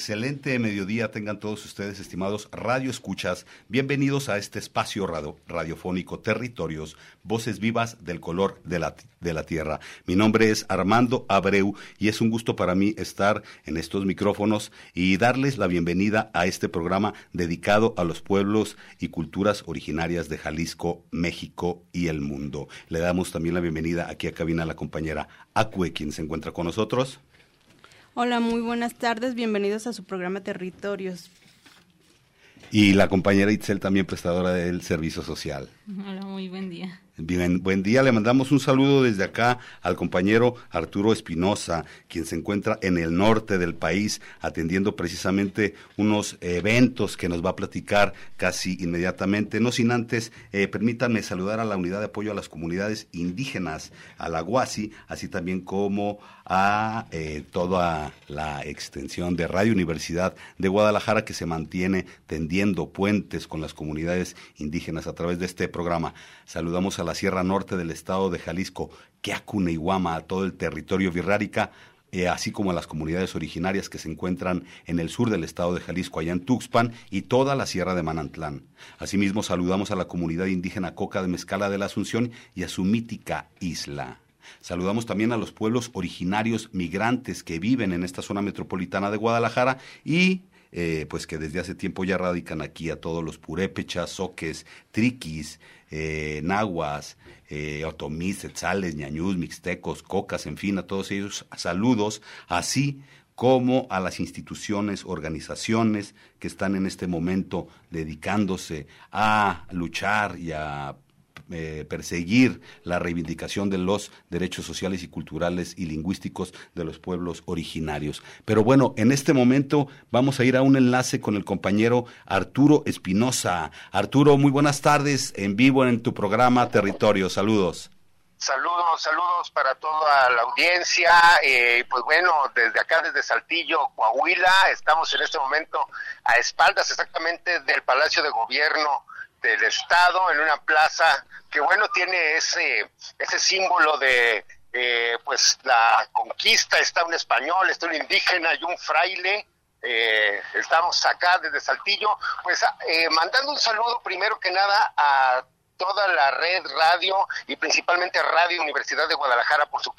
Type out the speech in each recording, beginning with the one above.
Excelente mediodía tengan todos ustedes, estimados radio escuchas. Bienvenidos a este espacio radio, radiofónico Territorios, voces vivas del color de la, de la tierra. Mi nombre es Armando Abreu y es un gusto para mí estar en estos micrófonos y darles la bienvenida a este programa dedicado a los pueblos y culturas originarias de Jalisco, México y el mundo. Le damos también la bienvenida aquí a cabina a la compañera Acue, quien se encuentra con nosotros. Hola, muy buenas tardes. Bienvenidos a su programa Territorios. Y la compañera Itzel, también prestadora del servicio social. Hola, muy buen día. Bien, buen día, le mandamos un saludo desde acá al compañero Arturo Espinosa, quien se encuentra en el norte del país atendiendo precisamente unos eventos que nos va a platicar casi inmediatamente. No sin antes, eh, permítanme saludar a la unidad de apoyo a las comunidades indígenas, a la UASI, así también como a eh, toda la extensión de Radio Universidad de Guadalajara que se mantiene tendiendo puentes con las comunidades indígenas a través de este programa. Saludamos a la Sierra Norte del estado de Jalisco, Quiacune y a todo el territorio virrárica, eh, así como a las comunidades originarias que se encuentran en el sur del estado de Jalisco, allá en Tuxpan, y toda la Sierra de Manantlán. Asimismo, saludamos a la comunidad indígena Coca de Mezcala de la Asunción y a su mítica isla. Saludamos también a los pueblos originarios migrantes que viven en esta zona metropolitana de Guadalajara y eh, pues que desde hace tiempo ya radican aquí a todos los purépechas, soques, triquis, eh, nahuas, eh, otomís, ñañús, mixtecos, cocas, en fin, a todos ellos saludos, así como a las instituciones, organizaciones que están en este momento dedicándose a luchar y a eh, perseguir la reivindicación de los derechos sociales y culturales y lingüísticos de los pueblos originarios. Pero bueno, en este momento vamos a ir a un enlace con el compañero Arturo Espinosa. Arturo, muy buenas tardes en vivo en tu programa Territorio. Saludos. Saludos, saludos para toda la audiencia. Eh, pues bueno, desde acá, desde Saltillo, Coahuila, estamos en este momento a espaldas exactamente del Palacio de Gobierno del Estado, en una plaza que, bueno, tiene ese, ese símbolo de, eh, pues, la conquista. Está un español, está un indígena y un fraile. Eh, estamos acá desde Saltillo, pues eh, mandando un saludo primero que nada a toda la red radio y principalmente Radio Universidad de Guadalajara por su,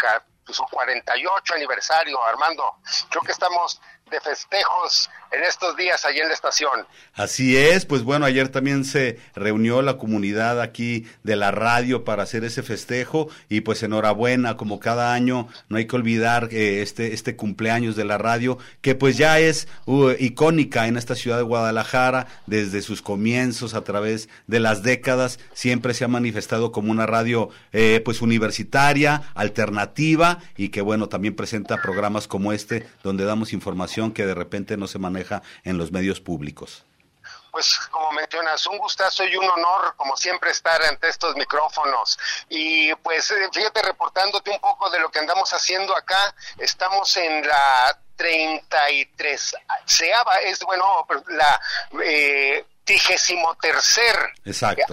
su 48 aniversario, Armando. Creo que estamos de festejos en estos días allí en la estación. Así es, pues bueno, ayer también se reunió la comunidad aquí de la radio para hacer ese festejo y pues enhorabuena, como cada año, no hay que olvidar eh, este, este cumpleaños de la radio, que pues ya es uh, icónica en esta ciudad de Guadalajara, desde sus comienzos a través de las décadas, siempre se ha manifestado como una radio eh, pues universitaria, alternativa y que bueno, también presenta programas como este donde damos información que de repente no se maneja en los medios públicos. Pues como mencionas, un gustazo y un honor, como siempre, estar ante estos micrófonos. Y pues eh, fíjate, reportándote un poco de lo que andamos haciendo acá, estamos en la 33, seaba, es bueno, la eh, tercer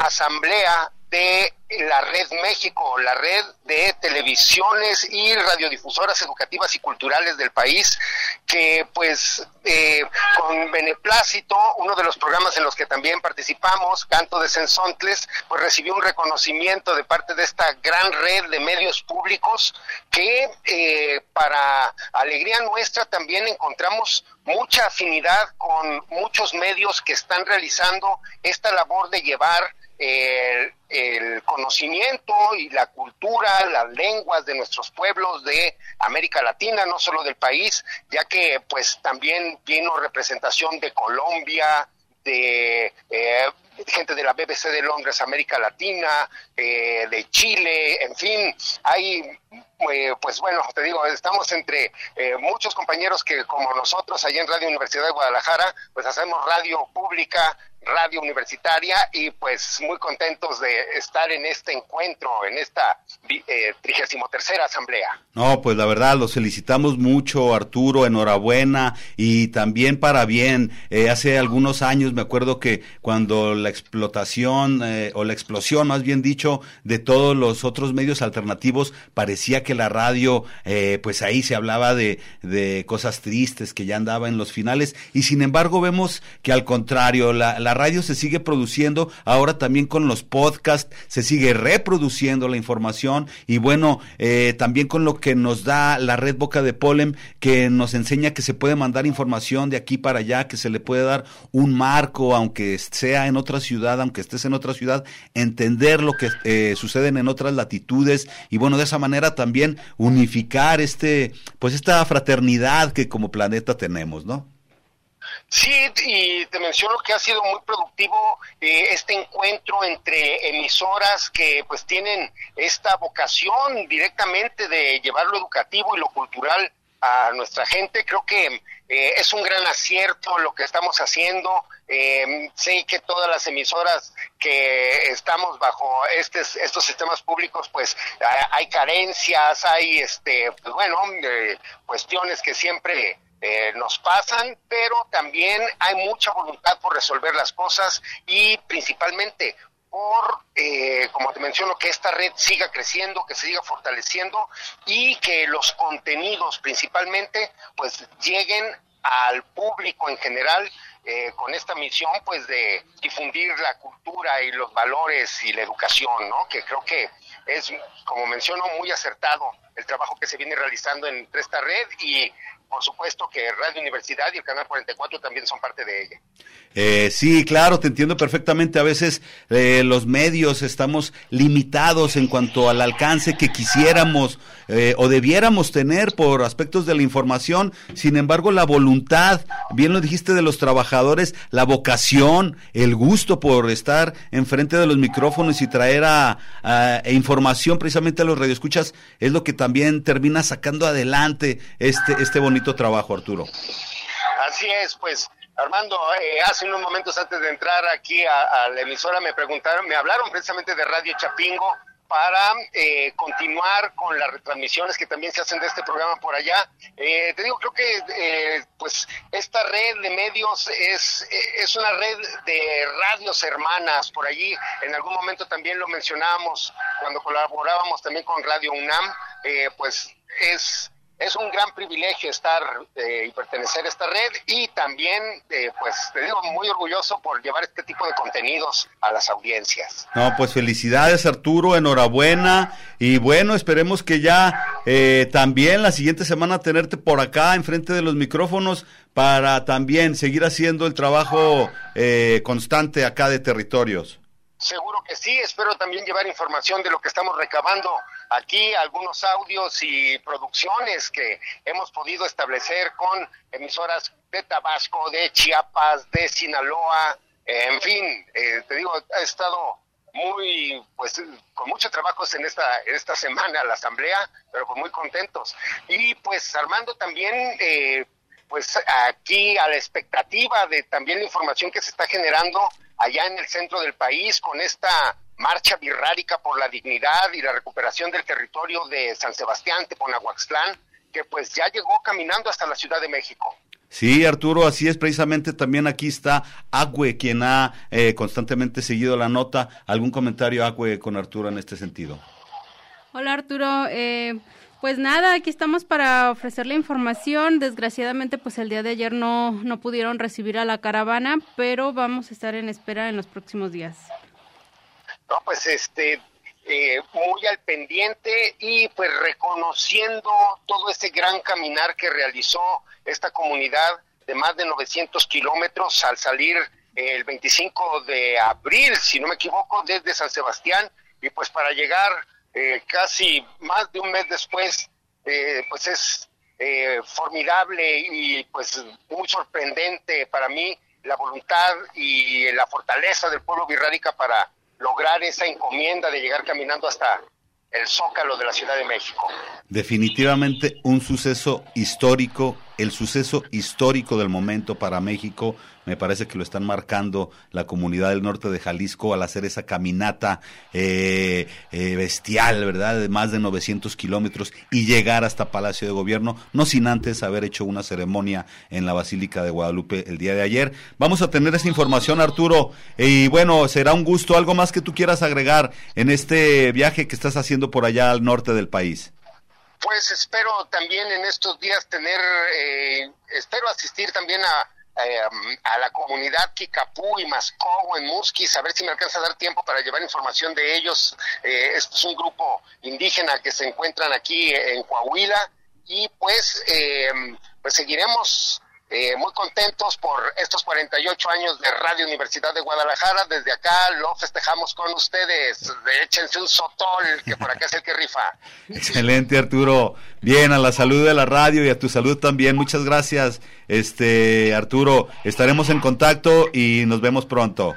asamblea de la Red México, la red de televisiones y radiodifusoras educativas y culturales del país, que pues eh, con beneplácito, uno de los programas en los que también participamos, Canto de Sensontles, pues recibió un reconocimiento de parte de esta gran red de medios públicos que eh, para alegría nuestra también encontramos mucha afinidad con muchos medios que están realizando esta labor de llevar el, el, conocimiento y la cultura, las lenguas de nuestros pueblos de América Latina, no solo del país, ya que pues también vino representación de Colombia, de eh, gente de la BBC de Londres, América Latina, eh, de Chile, en fin, hay, eh, pues bueno, te digo, estamos entre eh, muchos compañeros que como nosotros allá en Radio Universidad de Guadalajara, pues hacemos radio pública, radio universitaria y pues muy contentos de estar en este encuentro, en esta trigésimo eh, tercera asamblea. No, pues la verdad, los felicitamos mucho, Arturo, enhorabuena y también para bien. Eh, hace algunos años me acuerdo que cuando la explotación eh, o la explosión, más bien dicho, de todos los otros medios alternativos, parecía que la radio, eh, pues ahí se hablaba de, de cosas tristes, que ya andaba en los finales y sin embargo vemos que al contrario, la, la radio se sigue produciendo, ahora también con los podcasts se sigue reproduciendo la información y bueno, eh, también con lo que nos da la red Boca de Polen, que nos enseña que se puede mandar información de aquí para allá, que se le puede dar un marco, aunque sea en otra ciudad, aunque estés en otra ciudad, entender lo que eh, suceden en otras latitudes y bueno, de esa manera también unificar este, pues esta fraternidad que como planeta tenemos, ¿no? Sí, y te menciono que ha sido muy productivo eh, este encuentro entre emisoras que pues tienen esta vocación directamente de llevar lo educativo y lo cultural a nuestra gente. Creo que eh, es un gran acierto lo que estamos haciendo. Eh, sé que todas las emisoras que estamos bajo estos, estos sistemas públicos, pues hay carencias, hay, este, pues, bueno, eh, cuestiones que siempre eh, nos pasan, pero también hay mucha voluntad por resolver las cosas y principalmente por, eh, como te menciono, que esta red siga creciendo, que se siga fortaleciendo y que los contenidos principalmente pues lleguen al público en general eh, con esta misión pues de difundir la cultura y los valores y la educación, ¿no? Que creo que es, como menciono, muy acertado el trabajo que se viene realizando entre esta red y por supuesto que Radio Universidad y el Canal 44 también son parte de ella. Eh, sí, claro, te entiendo perfectamente. A veces eh, los medios estamos limitados en cuanto al alcance que quisiéramos eh, o debiéramos tener por aspectos de la información. Sin embargo, la voluntad, bien lo dijiste de los trabajadores, la vocación, el gusto por estar enfrente de los micrófonos y traer a, a información precisamente a los radioescuchas es lo que también termina sacando adelante este, este bonito trabajo, Arturo. Así es, pues Armando, eh, hace unos momentos antes de entrar aquí a, a, la emisora me preguntaron, me hablaron precisamente de Radio Chapingo para eh, continuar con las retransmisiones que también se hacen de este programa por allá. Eh, te digo, creo que eh, pues esta red de medios es, es una red de radios hermanas por allí. En algún momento también lo mencionábamos cuando colaborábamos también con Radio UNAM, pues es es un gran privilegio estar eh, y pertenecer a esta red y también, eh, pues te digo, muy orgulloso por llevar este tipo de contenidos a las audiencias. No, pues felicidades Arturo, enhorabuena y bueno, esperemos que ya eh, también la siguiente semana tenerte por acá enfrente de los micrófonos para también seguir haciendo el trabajo eh, constante acá de territorios. Seguro que sí, espero también llevar información de lo que estamos recabando aquí, algunos audios y producciones que hemos podido establecer con emisoras de Tabasco, de Chiapas, de Sinaloa, en fin, eh, te digo, ha estado muy, pues, con muchos trabajos en esta, esta semana la asamblea, pero pues muy contentos. Y pues Armando también, eh, pues aquí a la expectativa de también la información que se está generando allá en el centro del país con esta marcha birrárica por la dignidad y la recuperación del territorio de San Sebastián, Teponahuaxtlán, que pues ya llegó caminando hasta la Ciudad de México. Sí, Arturo, así es precisamente. También aquí está Agüe, quien ha eh, constantemente seguido la nota. ¿Algún comentario, Agüe, con Arturo en este sentido? Hola, Arturo. Eh, Pues nada, aquí estamos para ofrecer la información. Desgraciadamente, pues el día de ayer no, no pudieron recibir a la caravana, pero vamos a estar en espera en los próximos días. No, pues este, eh, muy al pendiente y pues reconociendo todo ese gran caminar que realizó esta comunidad de más de 900 kilómetros al salir el 25 de abril, si no me equivoco, desde San Sebastián. Y pues para llegar eh, casi más de un mes después, eh, pues es eh, formidable y pues muy sorprendente para mí la voluntad y la fortaleza del pueblo birrárica para lograr esa encomienda de llegar caminando hasta el zócalo de la Ciudad de México. Definitivamente un suceso histórico, el suceso histórico del momento para México, me parece que lo están marcando la comunidad del norte de Jalisco al hacer esa caminata eh, eh, bestial, ¿verdad? De más de 900 kilómetros y llegar hasta Palacio de Gobierno, no sin antes haber hecho una ceremonia en la Basílica de Guadalupe el día de ayer. Vamos a tener esa información, Arturo, y bueno, será un gusto. ¿Algo más que tú quieras agregar en este viaje que estás haciendo por allá al norte del país? Pues espero también en estos días tener, eh, espero asistir también a eh, a la comunidad Kikapú y Mascogo en Musquis, a ver si me alcanza a dar tiempo para llevar información de ellos. Eh, este es un grupo indígena que se encuentran aquí en Coahuila y pues, eh, pues seguiremos eh, muy contentos por estos 48 años de Radio Universidad de Guadalajara. Desde acá lo festejamos con ustedes. Échense un sotol, que por acá es el que rifa. Excelente, Arturo. Bien, a la salud de la radio y a tu salud también. Muchas gracias, este Arturo. Estaremos en contacto y nos vemos pronto.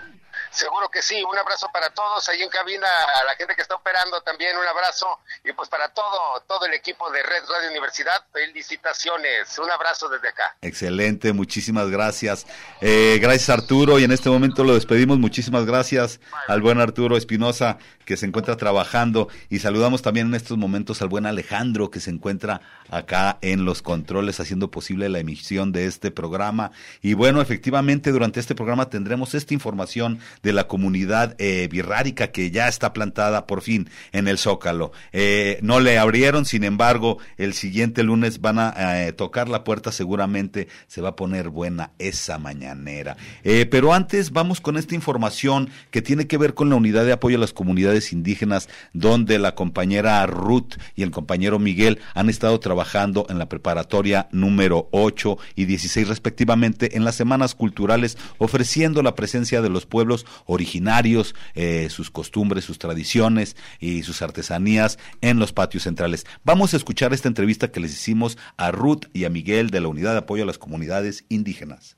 Seguro que sí, un abrazo para todos ahí en cabina, a la gente que está operando también un abrazo y pues para todo todo el equipo de Red Radio Universidad, felicitaciones, un abrazo desde acá. Excelente, muchísimas gracias. Eh, gracias Arturo y en este momento lo despedimos, muchísimas gracias al buen Arturo Espinosa que se encuentra trabajando y saludamos también en estos momentos al buen Alejandro que se encuentra acá en los controles haciendo posible la emisión de este programa y bueno, efectivamente durante este programa tendremos esta información de la comunidad eh, birrárica que ya está plantada por fin en el Zócalo. Eh, no le abrieron, sin embargo, el siguiente lunes van a eh, tocar la puerta, seguramente se va a poner buena esa mañanera. Eh, pero antes vamos con esta información que tiene que ver con la unidad de apoyo a las comunidades indígenas, donde la compañera Ruth y el compañero Miguel han estado trabajando en la preparatoria número 8 y 16 respectivamente en las semanas culturales, ofreciendo la presencia de los pueblos originarios, eh, sus costumbres, sus tradiciones y sus artesanías en los patios centrales. Vamos a escuchar esta entrevista que les hicimos a Ruth y a Miguel de la Unidad de Apoyo a las Comunidades Indígenas.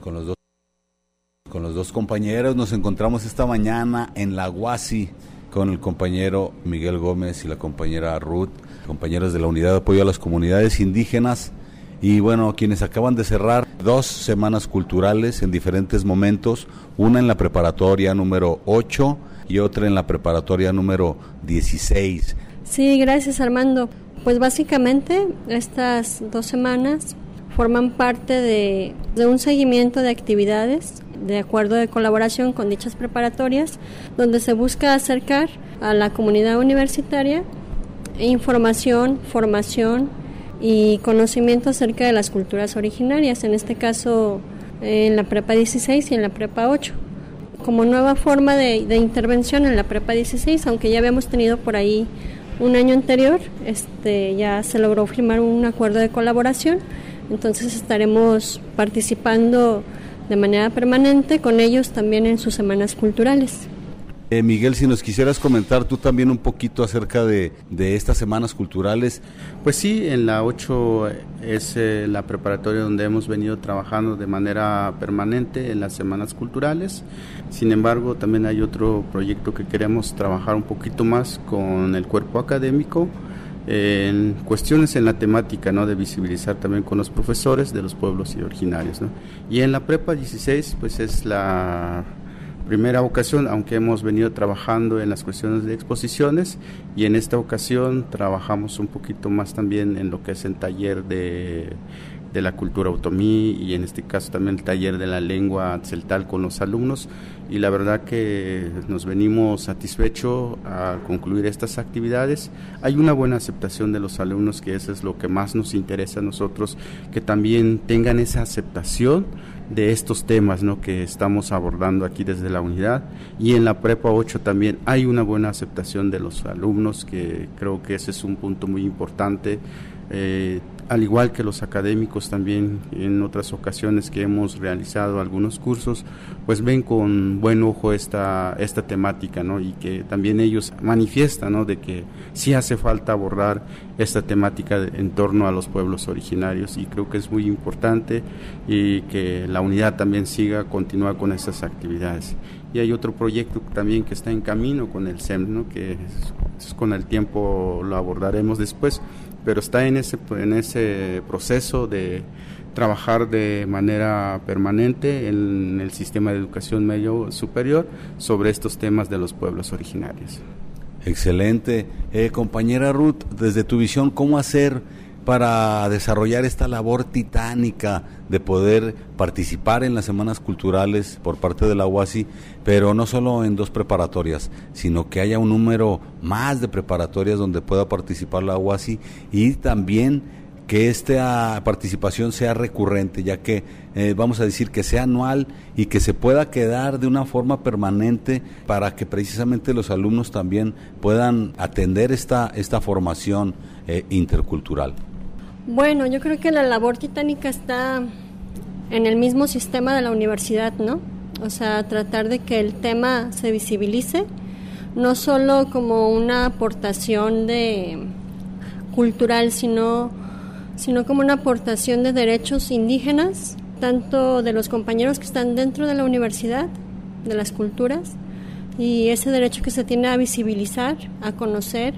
Con los dos, con los dos compañeros nos encontramos esta mañana en la Guasi con el compañero Miguel Gómez y la compañera Ruth, compañeros de la Unidad de Apoyo a las Comunidades Indígenas y bueno, quienes acaban de cerrar dos semanas culturales en diferentes momentos, una en la preparatoria número 8 y otra en la preparatoria número 16. Sí, gracias Armando. Pues básicamente estas dos semanas forman parte de, un seguimiento de actividades de acuerdo de colaboración con dichas preparatorias, donde se busca acercar a la comunidad universitaria información, formación y conocimiento acerca de las culturas originarias, en este caso en la prepa 16 y en la prepa 8 como nueva forma de, de, intervención en la prepa 16, aunque ya habíamos tenido por ahí un año anterior, este, ya se logró firmar un acuerdo de colaboración, entonces estaremos participando de manera permanente con ellos también en sus semanas culturales. Eh, Miguel, si nos quisieras comentar tú también un poquito acerca de, de estas semanas culturales. Pues sí, en la 8 es eh, la preparatoria donde hemos venido trabajando de manera permanente en las semanas culturales. Sin embargo, también hay otro proyecto que queremos trabajar un poquito más con el cuerpo académico en cuestiones en la temática, ¿no? De visibilizar también con los profesores de los pueblos y originarios, ¿no? Y en la prepa 16, pues es la primera ocasión, aunque hemos venido trabajando en las cuestiones de exposiciones y en esta ocasión trabajamos un poquito más también en lo que es el taller de de la cultura otomí y en este caso también el taller de la lengua celtal con los alumnos y la verdad que nos venimos satisfechos a concluir estas actividades. Hay una buena aceptación de los alumnos que eso es lo que más nos interesa a nosotros, que también tengan esa aceptación de estos temas ¿no? que estamos abordando aquí desde la unidad y en la prepa 8 también hay una buena aceptación de los alumnos que creo que ese es un punto muy importante eh, al igual que los académicos también en otras ocasiones que hemos realizado algunos cursos, pues ven con buen ojo esta, esta temática, ¿no? Y que también ellos manifiestan, ¿no? De que sí hace falta abordar esta temática en torno a los pueblos originarios y creo que es muy importante y que la unidad también siga, continúa con estas actividades. Y hay otro proyecto también que está en camino con el SEM, ¿no? Que con el tiempo lo abordaremos después pero está en ese, en ese proceso de trabajar de manera permanente en el sistema de educación medio superior sobre estos temas de los pueblos originarios. Excelente. Eh, compañera Ruth, desde tu visión, ¿cómo hacer para desarrollar esta labor titánica de poder participar en las semanas culturales por parte de la UASI, pero no solo en dos preparatorias, sino que haya un número más de preparatorias donde pueda participar la UASI y también que esta participación sea recurrente, ya que eh, vamos a decir que sea anual y que se pueda quedar de una forma permanente para que precisamente los alumnos también puedan atender esta, esta formación eh, intercultural. Bueno, yo creo que la labor titánica está en el mismo sistema de la universidad, ¿no? O sea, tratar de que el tema se visibilice, no solo como una aportación de cultural, sino, sino como una aportación de derechos indígenas, tanto de los compañeros que están dentro de la universidad, de las culturas, y ese derecho que se tiene a visibilizar, a conocer,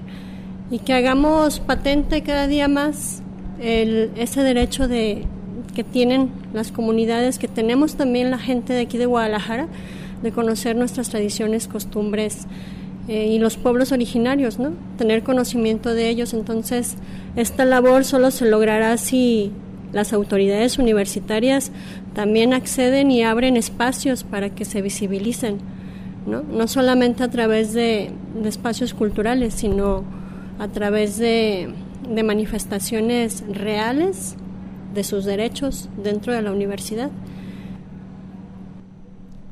y que hagamos patente cada día más el, ese derecho de, que tienen las comunidades, que tenemos también la gente de aquí de Guadalajara, de conocer nuestras tradiciones, costumbres eh, y los pueblos originarios, ¿no? Tener conocimiento de ellos. Entonces, esta labor solo se logrará si las autoridades universitarias también acceden y abren espacios para que se visibilicen, ¿no? No solamente a través de, espacios culturales, sino a través de manifestaciones reales de sus derechos dentro de la universidad.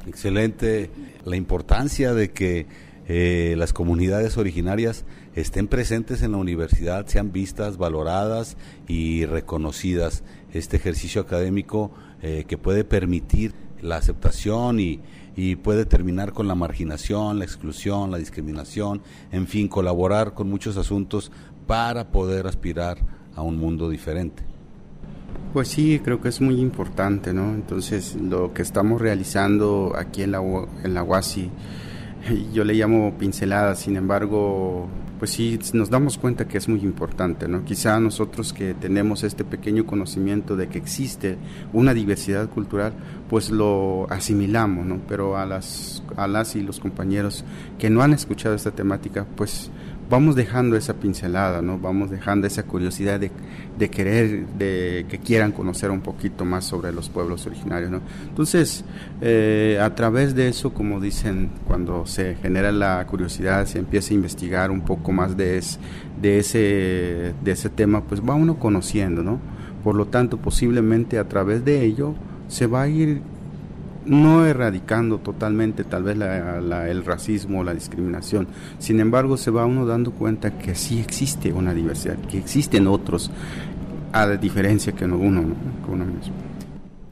Excelente la importancia de que eh, las comunidades originarias estén presentes en la universidad, sean vistas, valoradas y reconocidas. Este ejercicio académico eh, que puede permitir la aceptación y, y puede terminar con la marginación, la exclusión, la discriminación, en fin, colaborar con muchos asuntos para poder aspirar a un mundo diferente. Pues sí, creo que es muy importante, ¿no? Entonces, lo que estamos realizando aquí en la, en la UASI, yo le llamo pincelada, sin embargo, pues sí, nos damos cuenta que es muy importante, ¿no? Quizá nosotros que tenemos este pequeño conocimiento de que existe una diversidad cultural, pues lo asimilamos, ¿no? Pero a las, a las y los compañeros que no han escuchado esta temática, pues vamos dejando esa pincelada, ¿no? Vamos dejando esa curiosidad de, de, querer, de que quieran conocer un poquito más sobre los pueblos originarios, ¿no? Entonces, eh, a través de eso, como dicen, cuando se genera la curiosidad, se empieza a investigar un poco más de, de, ese, de ese tema, pues va uno conociendo, ¿no? Por lo tanto, posiblemente a través de ello se va a ir no erradicando totalmente tal vez el racismo o la discriminación. Sin embargo, se va uno dando cuenta que sí existe una diversidad, que existen otros, a diferencia que uno, uno mismo.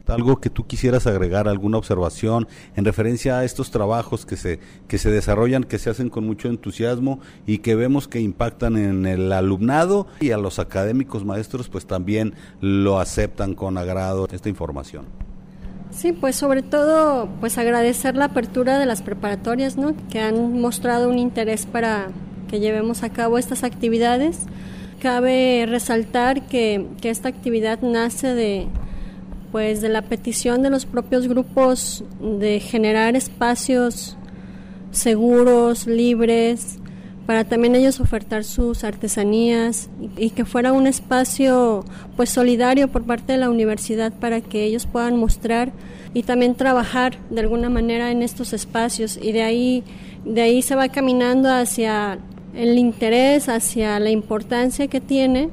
Algo que tú quisieras agregar, alguna observación en referencia a estos trabajos que se, que se desarrollan, que se hacen con mucho entusiasmo y que vemos que impactan en el alumnado y a los académicos maestros, pues también lo aceptan con agrado esta información. Sí, pues sobre todo, pues agradecer la apertura de las preparatorias, ¿no? Que han mostrado un interés para que llevemos a cabo estas actividades. Cabe resaltar que, que esta actividad nace de, pues, de la petición de los propios grupos de generar espacios seguros, libres, para también ellos ofertar sus artesanías y, que fuera un espacio pues solidario por parte de la universidad para que ellos puedan mostrar y también trabajar de alguna manera en estos espacios y de ahí de ahí se va caminando hacia el interés, hacia la importancia que tiene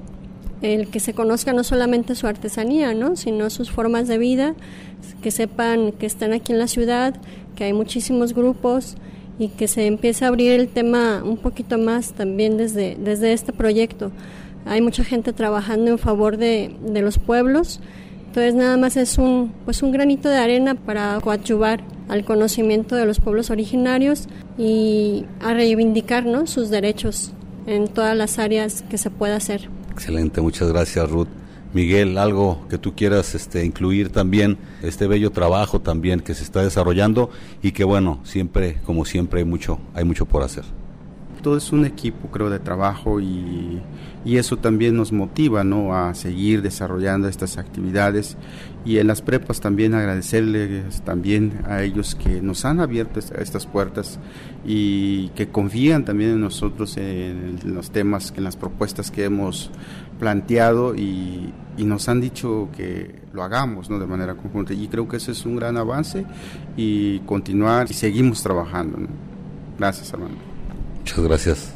el que se conozca no solamente su artesanía, ¿no? sino sus formas de vida, que sepan que están aquí en la ciudad, que hay muchísimos grupos y que se empiece a abrir el tema un poquito más también desde, desde este proyecto. Hay mucha gente trabajando en favor de, de los pueblos, entonces nada más es un, pues un granito de arena para coadyuvar al conocimiento de los pueblos originarios y a reivindicar sus derechos en todas las áreas que se pueda hacer. Excelente, muchas gracias Ruth. Miguel, algo que tú quieras este, incluir también, este bello trabajo también que se está desarrollando y que bueno, siempre, como siempre, hay mucho, hay mucho por hacer. Todo es un equipo, creo, de trabajo y eso también nos motiva ¿no? a seguir desarrollando estas actividades y en las prepas también agradecerles también a ellos que nos han abierto estas puertas y que confían también en nosotros en los temas, en las propuestas que hemos planteado y, nos han dicho que lo hagamos ¿no? de manera conjunta y creo que ese es un gran avance y continuar y seguimos trabajando. Gracias Armando. Muchas gracias.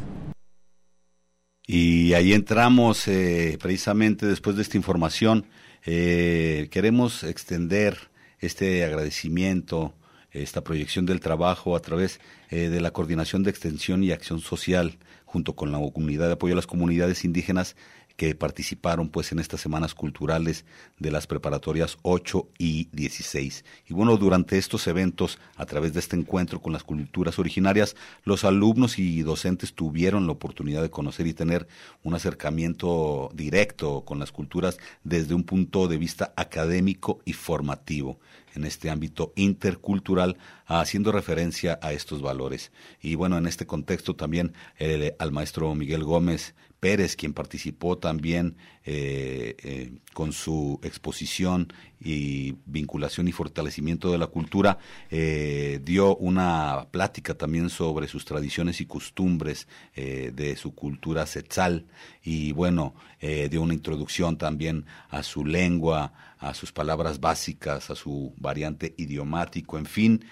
Y ahí entramos eh, precisamente después de esta información. Eh, queremos extender este agradecimiento, esta proyección del trabajo a través eh, de la Coordinación de Extensión y Acción Social junto con la Comunidad de Apoyo a las Comunidades Indígenas que participaron pues en estas semanas culturales de las preparatorias 8 y 16. Y bueno, durante estos eventos, a través de este encuentro con las culturas originarias, los alumnos y docentes tuvieron la oportunidad de conocer y tener un acercamiento directo con las culturas desde un punto de vista académico y formativo en este ámbito intercultural, haciendo referencia a estos valores. Y bueno, en este contexto también eh, al maestro Miguel Gómez Pérez, quien participó también eh, eh, con su exposición y vinculación y fortalecimiento de la cultura, eh, dio una plática también sobre sus tradiciones y costumbres de su cultura setzal y bueno, dio una introducción también a su lengua, a sus palabras básicas, a su variante idiomático, en fin,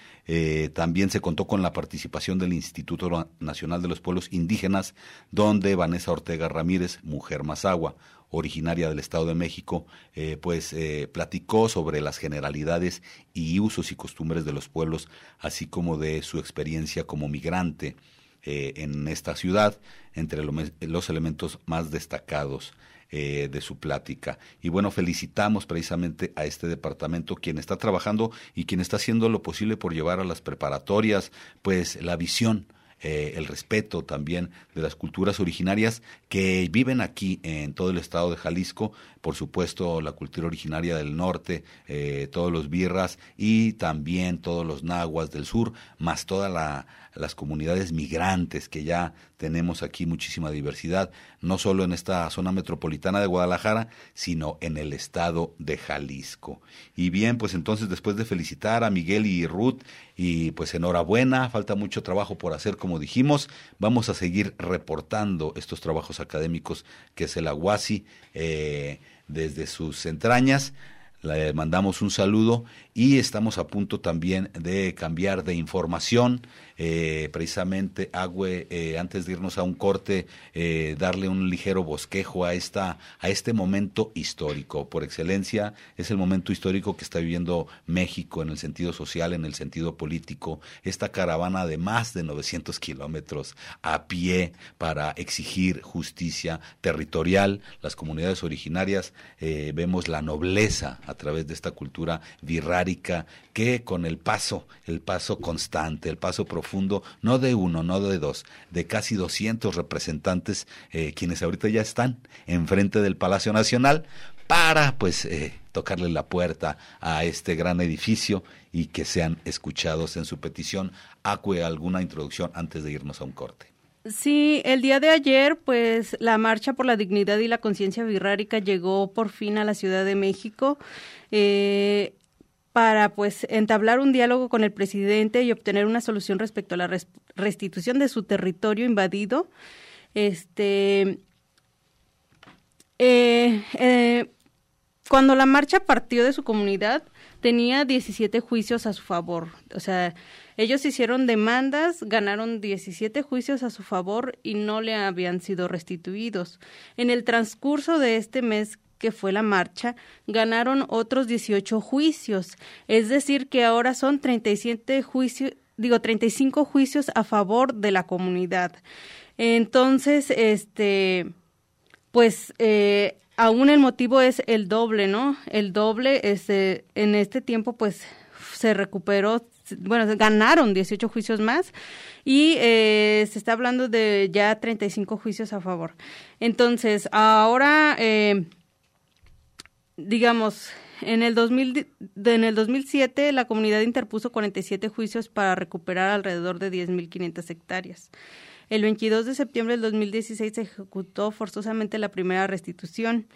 también se contó con la participación del Instituto Nacional de los Pueblos Indígenas, donde Vanessa Ortega Ramírez, mujer Mazagua, originaria del Estado de México, eh, pues eh, platicó sobre las generalidades y usos y costumbres de los pueblos, así como de su experiencia como migrante eh, en esta ciudad, entre los elementos más destacados. De su plática. Y bueno, felicitamos precisamente a este departamento quien está trabajando y quien está haciendo lo posible por llevar a las preparatorias, pues la visión eh, el respeto también de las culturas originarias que viven aquí en todo el estado de Jalisco, por supuesto la cultura originaria del norte, eh, todos los birras y también todos los nahuas del sur, más toda la las comunidades migrantes que ya tenemos aquí muchísima diversidad, no solo en esta zona metropolitana de Guadalajara, sino en el estado de Jalisco. Y bien, pues entonces después de felicitar a Miguel y Ruth, y pues enhorabuena, falta mucho trabajo por hacer, como dijimos, vamos a seguir reportando estos trabajos académicos que es el Aguasi eh, desde sus entrañas. Le mandamos un saludo y estamos a punto también de cambiar de información eh, precisamente Agüe, eh, antes de irnos a un corte, eh, darle un ligero bosquejo a, esta, a este momento histórico. Por excelencia, es el momento histórico que está viviendo México en el sentido social, en el sentido político. Esta caravana de más de 900 kilómetros a pie para exigir justicia territorial. Las comunidades originarias vemos la nobleza a través de esta cultura virrárica que con el paso, el paso constante, el paso profundo, no de uno, no de dos, de casi 200 representantes, eh, quienes ahorita ya están enfrente del Palacio Nacional, para pues eh, tocarle la puerta a este gran edificio y que sean escuchados en su petición. Acue alguna introducción antes de irnos a un corte. Sí, el día de ayer, pues la Marcha por la Dignidad y la Conciencia Birrárica llegó por fin a la Ciudad de México. Eh, para pues entablar un diálogo con el presidente y obtener una solución respecto a la restitución de su territorio invadido. Este eh, eh, cuando la marcha partió de su comunidad, tenía 17 juicios a su favor. O sea, ellos hicieron demandas, ganaron 17 juicios a su favor y no le habían sido restituidos. En el transcurso de este mes que fue la marcha, ganaron otros 18 juicios. Es decir, que ahora son 37 juicios, digo, 35 juicios a favor de la comunidad. Entonces, este, pues, eh, aún el motivo es el doble, ¿no? El doble, este, en este tiempo, pues, se recuperó, bueno, ganaron 18 juicios más y eh, se está hablando de ya 35 juicios a favor. Entonces, ahora eh, digamos, en el, 2000, en el 2007 la comunidad interpuso 47 juicios para recuperar alrededor de 10.500 hectáreas. El 22 de septiembre del 2016 se ejecutó forzosamente la primera restitución.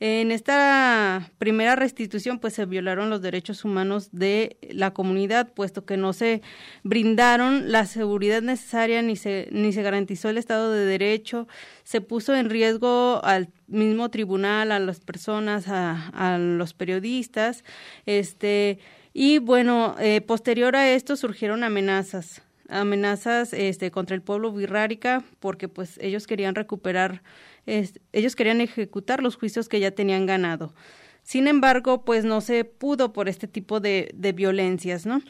En esta primera restitución, pues se violaron los derechos humanos de la comunidad, puesto que no se brindaron la seguridad necesaria ni se, ni se garantizó el Estado de Derecho, se puso en riesgo al mismo tribunal, a las personas, a, los periodistas, este, y bueno, eh, posterior a esto surgieron amenazas amenazas este contra el pueblo birrárica porque pues ellos querían recuperar ellos querían ejecutar los juicios que ya tenían ganado. Sin embargo, pues no se pudo por este tipo de, de violencias, ¿no?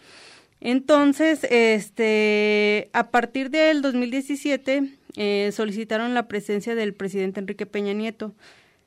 Entonces, este, a partir del 2017 eh, solicitaron la presencia del presidente Enrique Peña Nieto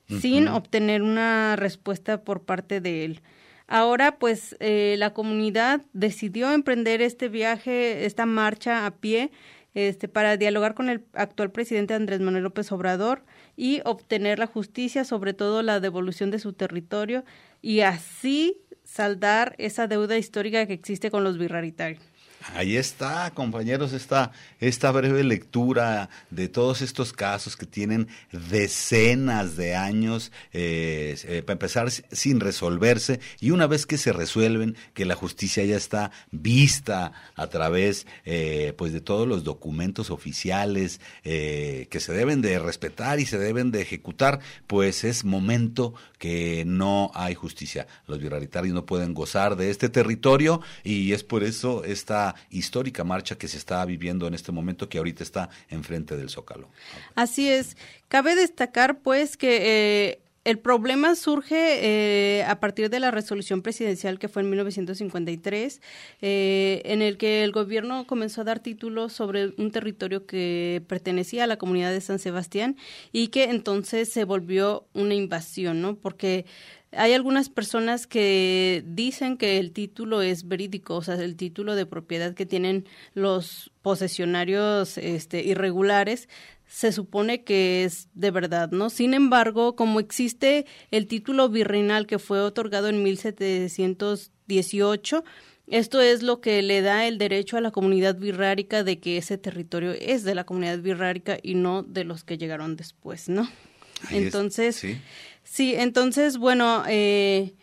sin obtener una respuesta por parte de él. Ahora, pues, eh, la comunidad decidió emprender este viaje, esta marcha a pie, este, para dialogar con el actual presidente Andrés Manuel López Obrador y obtener la justicia, sobre todo la devolución de su territorio y así saldar esa deuda histórica que existe con los birraritarios. Ahí está, compañeros, esta, esta breve lectura de todos estos casos que tienen decenas de años, eh, eh, para empezar, sin resolverse, y una vez que se resuelven, que la justicia ya está vista a través eh, pues de todos los documentos oficiales que se deben de respetar y se deben de ejecutar, pues es momento que no hay justicia. Los birraritarios no pueden gozar de este territorio y es por eso esta histórica marcha que se está viviendo en este momento, que ahorita está enfrente del Zócalo. Así es. Cabe destacar, pues, que eh, el problema surge eh, a partir de la resolución presidencial que fue en 1953, eh, en el que el gobierno comenzó a dar títulos sobre un territorio que pertenecía a la comunidad de San Sebastián y que entonces se volvió una invasión, ¿no? Porque hay algunas personas que dicen que el título es verídico, o sea, el título de propiedad que tienen los posesionarios este, irregulares se supone que es de verdad, ¿no? Sin embargo, como existe el título virreinal que fue otorgado en 1718, esto es lo que le da el derecho a la comunidad birrárica de que ese territorio es de la comunidad birrárica y no de los que llegaron después, ¿no? Entonces, ¿sí? Sí, entonces, bueno, eh,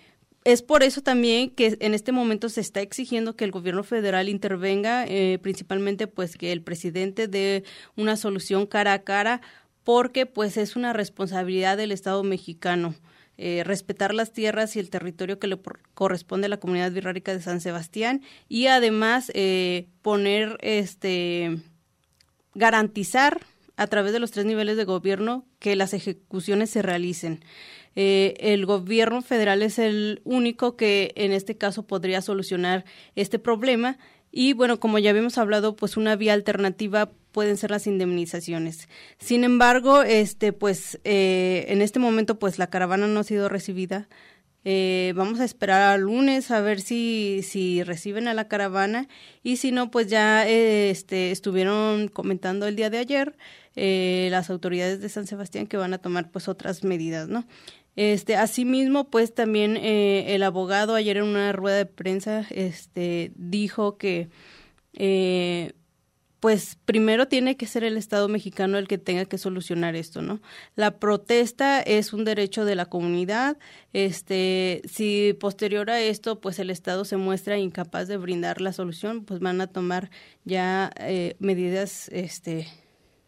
es por eso también que en este momento se está exigiendo que el gobierno federal intervenga, eh, principalmente pues que el presidente dé una solución cara a cara, porque pues es una responsabilidad del Estado mexicano. Eh, respetar las tierras y el territorio que le corresponde a la comunidad birrárica de San Sebastián y además poner este garantizar a través de los tres niveles de gobierno que las ejecuciones se realicen. Eh, el gobierno federal es el único que en este caso podría solucionar este problema y bueno, como ya habíamos hablado, pues una vía alternativa pueden ser las indemnizaciones. Sin embargo, este, pues eh, en este momento, pues la caravana no ha sido recibida. Eh, vamos a esperar al lunes a ver si, si reciben a la caravana y si no, pues ya este, estuvieron comentando el día de ayer eh, las autoridades de San Sebastián que van a tomar pues otras medidas, ¿no? Este, asimismo, pues también eh, el abogado ayer en una rueda de prensa este, dijo que eh, pues primero tiene que ser el Estado mexicano el que tenga que solucionar esto, ¿no? La protesta es un derecho de la comunidad. Este, si posterior a esto, pues el Estado se muestra incapaz de brindar la solución, pues van a tomar ya eh, medidas, este,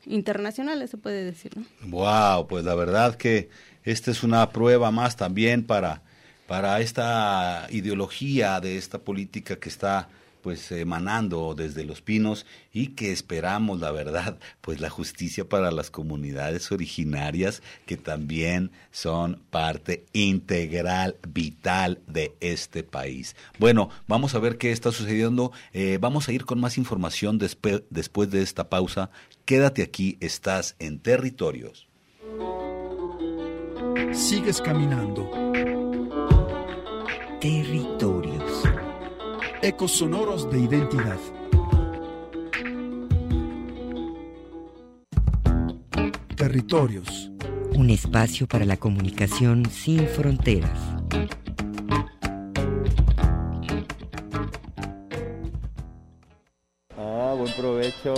internacionales, se puede decir, ¿no? Wow, pues la verdad que esta es una prueba más también para para esta ideología de esta política que está pues emanando desde los pinos y que esperamos la verdad pues la justicia para las comunidades originarias que también son parte integral vital de este país. Bueno vamos a ver qué está sucediendo. Eh, vamos a ir con más información después de esta pausa. Quédate aquí estás en territorios. Sigues caminando. Territorios ecos sonoros de identidad. Territorios. Un espacio para la comunicación sin fronteras. Ah, buen provecho.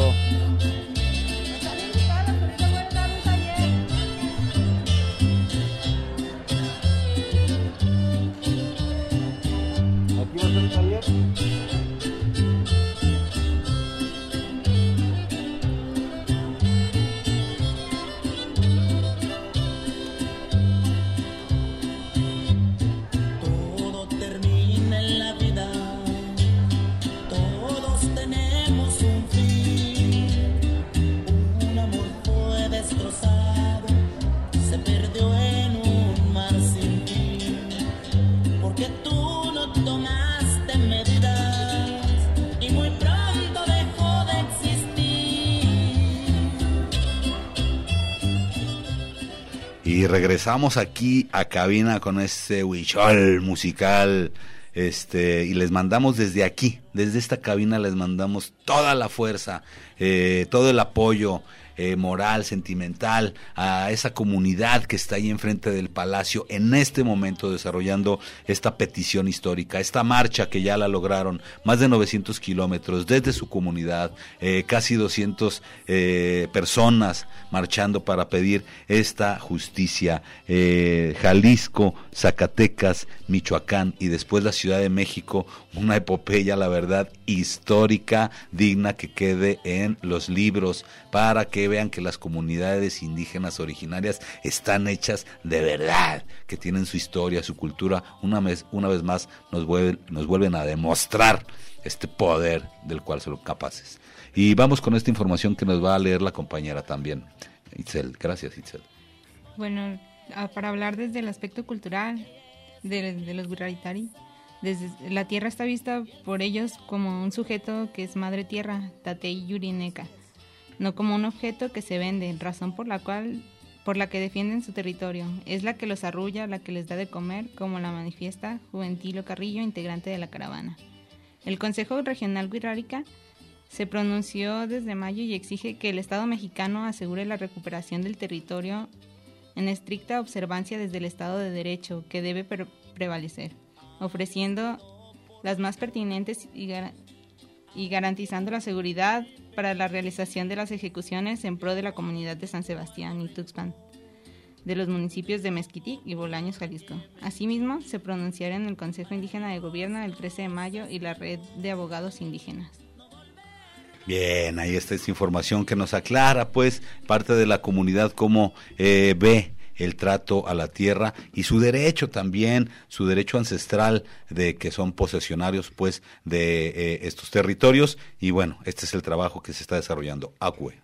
Regresamos aquí a cabina con este huichol musical. Este, y les mandamos desde aquí, desde esta cabina les mandamos toda la fuerza, eh, todo el apoyo, eh, moral, sentimental, a esa comunidad que está ahí enfrente del palacio en este momento desarrollando esta petición histórica, esta marcha que ya la lograron, más de 900 kilómetros desde su comunidad, eh, casi 200 eh, personas marchando para pedir esta justicia. Jalisco, Zacatecas, Michoacán y después la Ciudad de México, una epopeya, la verdad, histórica, digna que quede en los libros para que vean que las comunidades indígenas originarias están hechas de verdad, que tienen su historia, su cultura. Una vez, una vez más nos vuelven, nos vuelven a demostrar este poder del cual son capaces. Y vamos con esta información que nos va a leer la compañera también. Itzel, gracias Itzel. Bueno, para hablar desde el aspecto cultural de, los Guraritari, desde la tierra está vista por ellos como un sujeto que es madre tierra, Tatei Yurineka, no como un objeto que se vende, razón por la cual por la que defienden su territorio. Es la que los arrulla, la que les da de comer, como la manifiesta Juventilo Carrillo, integrante de la caravana. El Consejo Regional Guirárica se pronunció desde mayo y exige que el Estado mexicano asegure la recuperación del territorio en estricta observancia desde el Estado de Derecho que debe prevalecer, ofreciendo las más pertinentes y, y garantizando la seguridad para la realización de las ejecuciones en pro de la comunidad de San Sebastián y Tuxpan, de los municipios de Mezquitic y Bolaños, Jalisco. Asimismo, se pronunciará en el Consejo Indígena de Gobierno el 13 de mayo y la Red de Abogados Indígenas. Bien, ahí está esta información que nos aclara, pues, parte de la comunidad cómo eh, ve el trato a la tierra y su derecho también, su derecho ancestral de que son posesionarios pues de eh, estos territorios y bueno, este es el trabajo que se está desarrollando. Acue.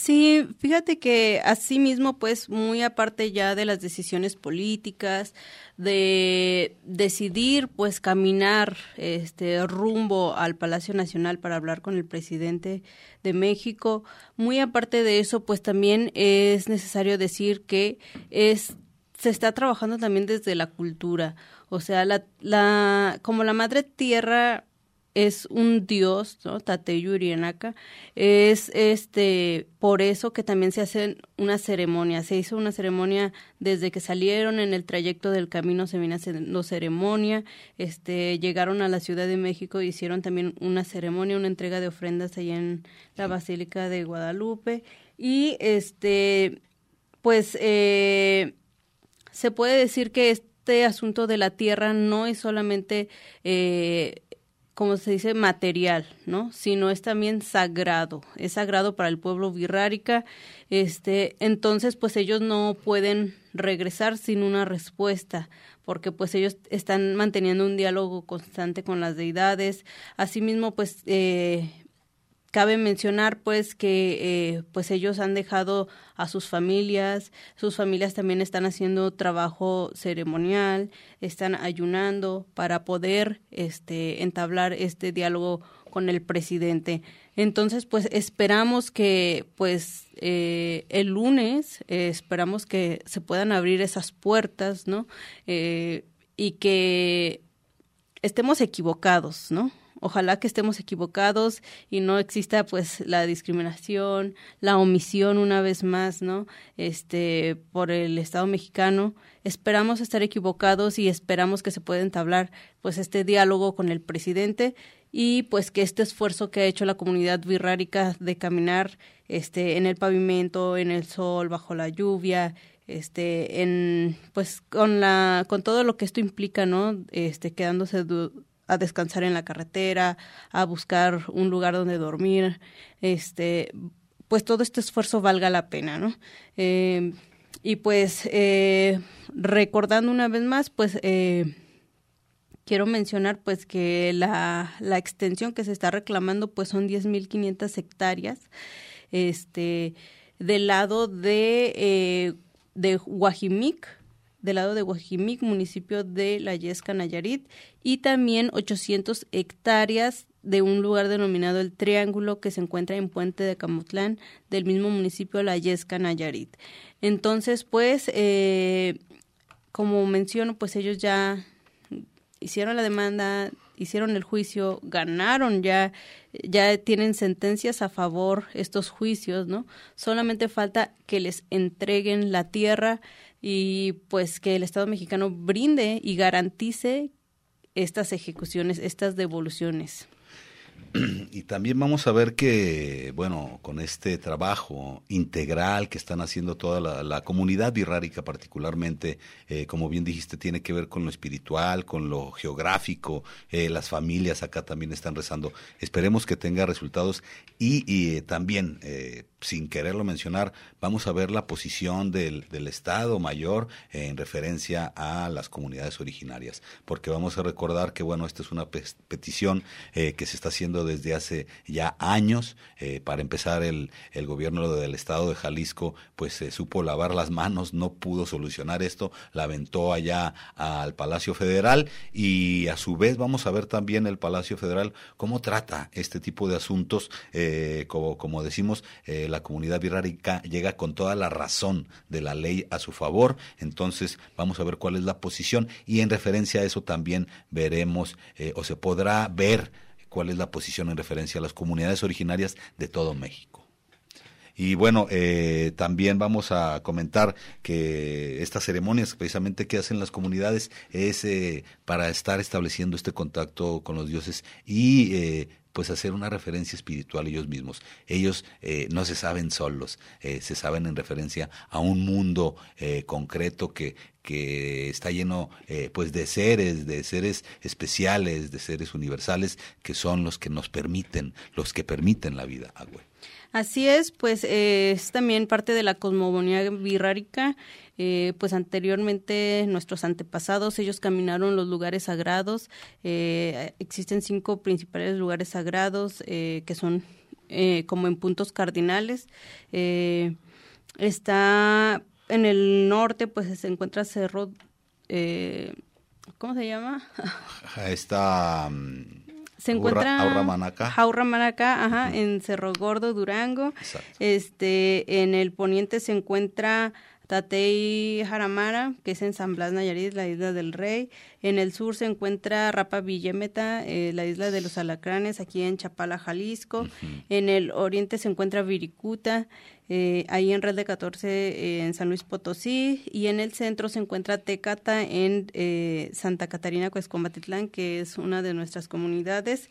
Sí, fíjate que asimismo, pues muy aparte ya de las decisiones políticas, de decidir pues caminar este rumbo al Palacio Nacional para hablar con el presidente de México, muy aparte de eso, pues también es necesario decir que es se está trabajando también desde la cultura, o sea, la, la como la madre tierra es un dios, ¿no? Tateyurianaka, es este por eso que también se hace una ceremonia, se hizo una ceremonia desde que salieron en el trayecto del camino se viene haciendo ceremonia, este llegaron a la Ciudad de México hicieron también una ceremonia, una entrega de ofrendas ahí en la Basílica de Guadalupe. Y este pues eh, se puede decir que este asunto de la tierra no es solamente eh, como se dice, material, ¿no? Sino es también sagrado, es sagrado para el pueblo virrárica, este, entonces pues ellos no pueden regresar sin una respuesta, porque pues ellos están manteniendo un diálogo constante con las deidades, asimismo pues eh, cabe mencionar pues que eh, pues ellos han dejado a sus familias, sus familias también están haciendo trabajo ceremonial, están ayunando para poder este entablar este diálogo con el presidente. Entonces, pues esperamos que, pues, eh, el lunes, eh, esperamos que se puedan abrir esas puertas, ¿no? y que estemos equivocados, ¿no? Ojalá que estemos equivocados y no exista pues la discriminación, la omisión una vez más, ¿no? Este por el Estado mexicano. Esperamos estar equivocados y esperamos que se pueda entablar pues este diálogo con el presidente y pues que este esfuerzo que ha hecho la comunidad virrárica de caminar este en el pavimento, en el sol, bajo la lluvia, este en pues con la con todo lo que esto implica, ¿no? Este quedándose a descansar en la carretera, a buscar un lugar donde dormir, este, pues todo este esfuerzo valga la pena, ¿no? Eh, y pues eh, recordando una vez más, pues eh, quiero mencionar pues que la, la, extensión que se está reclamando pues son 10.500 hectáreas, este, del lado de, de Guajimic, del lado de Guajimic, municipio de La Yesca, Nayarit, y también 800 hectáreas de un lugar denominado El Triángulo que se encuentra en Puente de Camutlán, del mismo municipio de La Yesca, Nayarit. Entonces, pues, eh, como menciono, pues ellos ya hicieron la demanda, hicieron el juicio, ganaron ya, ya tienen sentencias a favor estos juicios, ¿no? Solamente falta que les entreguen la tierra y pues que el Estado mexicano brinde y garantice estas ejecuciones, estas devoluciones. Y también vamos a ver que, bueno, con este trabajo integral que están haciendo toda la, comunidad birrárica particularmente, eh, como bien dijiste, tiene que ver con lo espiritual, con lo geográfico, eh, las familias acá también están rezando. Esperemos que tenga resultados y, eh, también sin quererlo mencionar, vamos a ver la posición del, del, Estado mayor en referencia a las comunidades originarias, porque vamos a recordar que, bueno, esta es una petición eh, que se está haciendo desde hace ya años. Eh, para empezar, el, el gobierno del Estado de Jalisco, pues se supo lavar las manos, no pudo solucionar esto, la aventó allá al Palacio Federal y a su vez vamos a ver también el Palacio Federal cómo trata este tipo de asuntos, eh, como, como decimos, la comunidad birrárica llega con toda la razón de la ley a su favor. Entonces vamos a ver cuál es la posición y en referencia a eso también veremos eh, o se podrá ver cuál es la posición en referencia a las comunidades originarias de todo México. Y bueno, eh, también vamos a comentar que estas ceremonias precisamente que hacen las comunidades es eh, para estar estableciendo este contacto con los dioses y pues hacer una referencia espiritual ellos mismos. Ellos eh, no se saben solos, eh, se saben en referencia a un mundo eh, concreto que, que está lleno pues de seres, de seres especiales, de seres universales, que son los que nos permiten, los que permiten la vida, Agüe. Así es, pues es también parte de la cosmogonía birrárica. Eh, pues anteriormente nuestros antepasados, ellos caminaron los lugares sagrados. Eh, existen cinco principales lugares sagrados eh, que son como en puntos cardinales. está en el norte, pues se encuentra Cerro, ¿cómo se llama? Está... Mm, se encuentra Jaura Manaca, ajá, en Cerro Gordo, Durango. Este, en el poniente se encuentra Tatey Jaramara, que es en San Blas Nayarit, la isla del Rey. En el sur se encuentra Rapa Villemeta, eh, la isla de los Alacranes, aquí en Chapala, Jalisco. En el oriente se encuentra Viricuta, eh, ahí en Red de 14 eh, en San Luis Potosí. Y en el centro se encuentra Tecata en Santa Catarina, Cuescombatitlán, que es una de nuestras comunidades.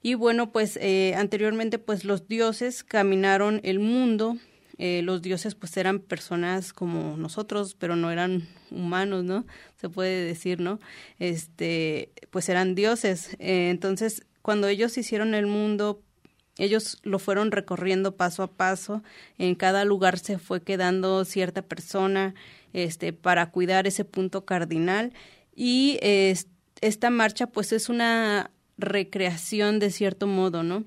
Y bueno, pues anteriormente pues los dioses caminaron el mundo eh, los dioses pues eran personas como nosotros, pero no eran humanos, ¿no? Se puede decir, ¿no? Este, pues eran dioses. Eh, entonces, cuando ellos hicieron el mundo, ellos lo fueron recorriendo paso a paso. En cada lugar se fue quedando cierta persona, este, para cuidar ese punto cardinal. Y esta marcha, pues, es una recreación de cierto modo, ¿no?